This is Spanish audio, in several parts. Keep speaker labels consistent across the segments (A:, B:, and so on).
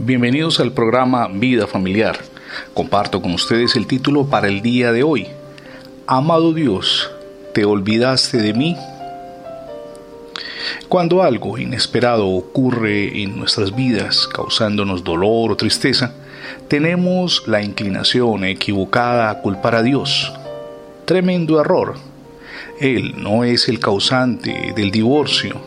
A: Bienvenidos al programa Vida Familiar. Comparto con ustedes el título para el día de hoy. Amado Dios, ¿te olvidaste de mí? Cuando algo inesperado ocurre en nuestras vidas, causándonos dolor o tristeza, tenemos la inclinación equivocada a culpar a Dios. Tremendo error. Él no es el causante del divorcio,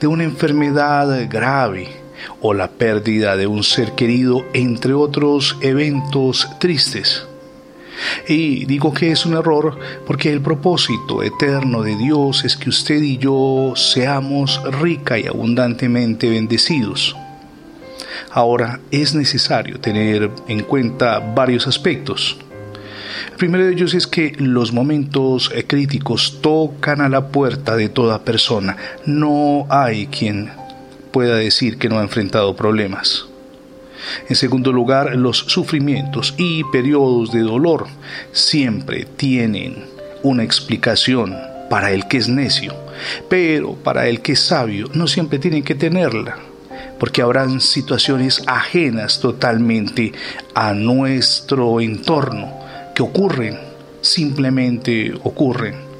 A: de una enfermedad grave, o la pérdida de un ser querido, entre otros eventos tristes. Y digo que es un error porque el propósito eterno de Dios es que usted y yo seamos rica y abundantemente bendecidos. Ahora es necesario tener en cuenta varios aspectos. El primero de ellos es que los momentos críticos tocan a la puerta de toda persona. No hay quien pueda decir que no ha enfrentado problemas. En segundo lugar, los sufrimientos y periodos de dolor siempre tienen una explicación para el que es necio, pero para el que es sabio no siempre tienen que tenerla, porque habrán situaciones ajenas totalmente a nuestro entorno que ocurren, simplemente ocurren.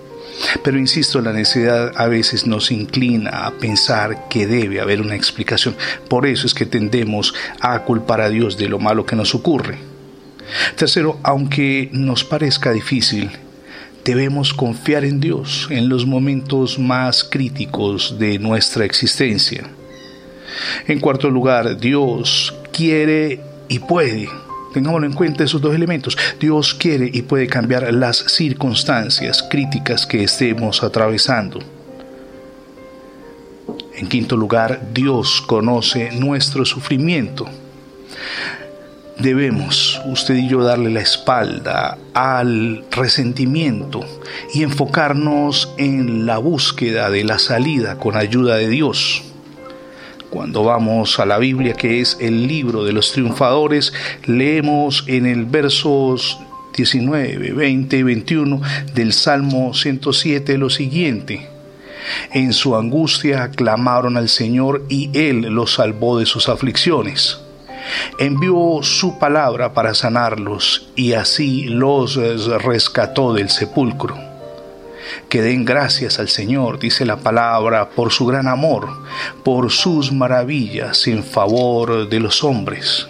A: Pero insisto, la necesidad a veces nos inclina a pensar que debe haber una explicación. Por eso es que tendemos a culpar a Dios de lo malo que nos ocurre. Tercero, aunque nos parezca difícil, debemos confiar en Dios en los momentos más críticos de nuestra existencia. En cuarto lugar, Dios quiere y puede Tengámoslo en cuenta esos dos elementos. Dios quiere y puede cambiar las circunstancias críticas que estemos atravesando. En quinto lugar, Dios conoce nuestro sufrimiento. Debemos, usted y yo, darle la espalda al resentimiento y enfocarnos en la búsqueda de la salida con ayuda de Dios. Cuando vamos a la Biblia, que es el libro de los triunfadores, leemos en el versos 19, 20 y 21 del Salmo 107 lo siguiente. En su angustia clamaron al Señor y Él los salvó de sus aflicciones. Envió su palabra para sanarlos y así los rescató del sepulcro que den gracias al Señor, dice la palabra, por su gran amor, por sus maravillas en favor de los hombres.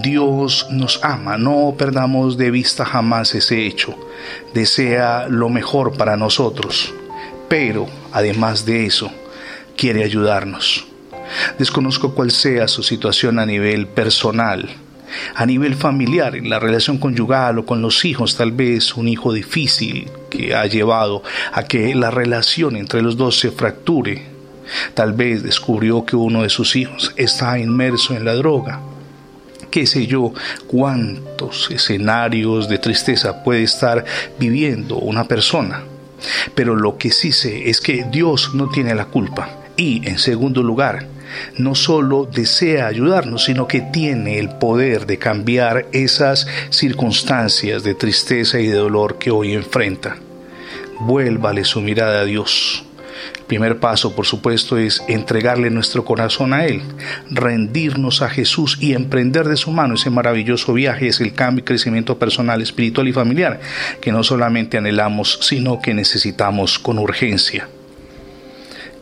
A: Dios nos ama, no perdamos de vista jamás ese hecho. Desea lo mejor para nosotros, pero además de eso, quiere ayudarnos. Desconozco cuál sea su situación a nivel personal, a nivel familiar, en la relación conyugal o con los hijos, tal vez un hijo difícil que ha llevado a que la relación entre los dos se fracture. Tal vez descubrió que uno de sus hijos está inmerso en la droga. Qué sé yo, cuántos escenarios de tristeza puede estar viviendo una persona. Pero lo que sí sé es que Dios no tiene la culpa. Y, en segundo lugar, no solo desea ayudarnos, sino que tiene el poder de cambiar esas circunstancias de tristeza y de dolor que hoy enfrenta. Vuélvale su mirada a Dios. El primer paso, por supuesto, es entregarle nuestro corazón a Él, rendirnos a Jesús y emprender de su mano ese maravilloso viaje, es el cambio y crecimiento personal, espiritual y familiar que no solamente anhelamos, sino que necesitamos con urgencia.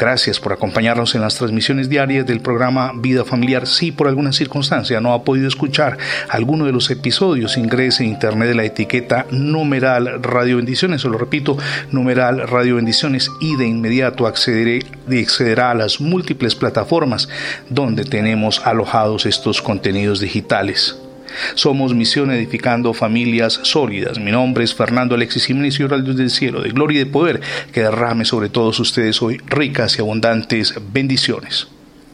A: Gracias por acompañarnos en las transmisiones diarias del programa Vida Familiar. Si por alguna circunstancia no ha podido escuchar alguno de los episodios, ingrese en internet de la etiqueta numeral Radio Bendiciones, o lo repito, numeral Radio Bendiciones y de inmediato accederé, accederá a las múltiples plataformas donde tenemos alojados estos contenidos digitales. Somos Misión Edificando Familias Sólidas. Mi nombre es Fernando Alexis Jiménez y Dios del Cielo, de gloria y de poder, que derrame sobre todos ustedes hoy ricas y abundantes bendiciones.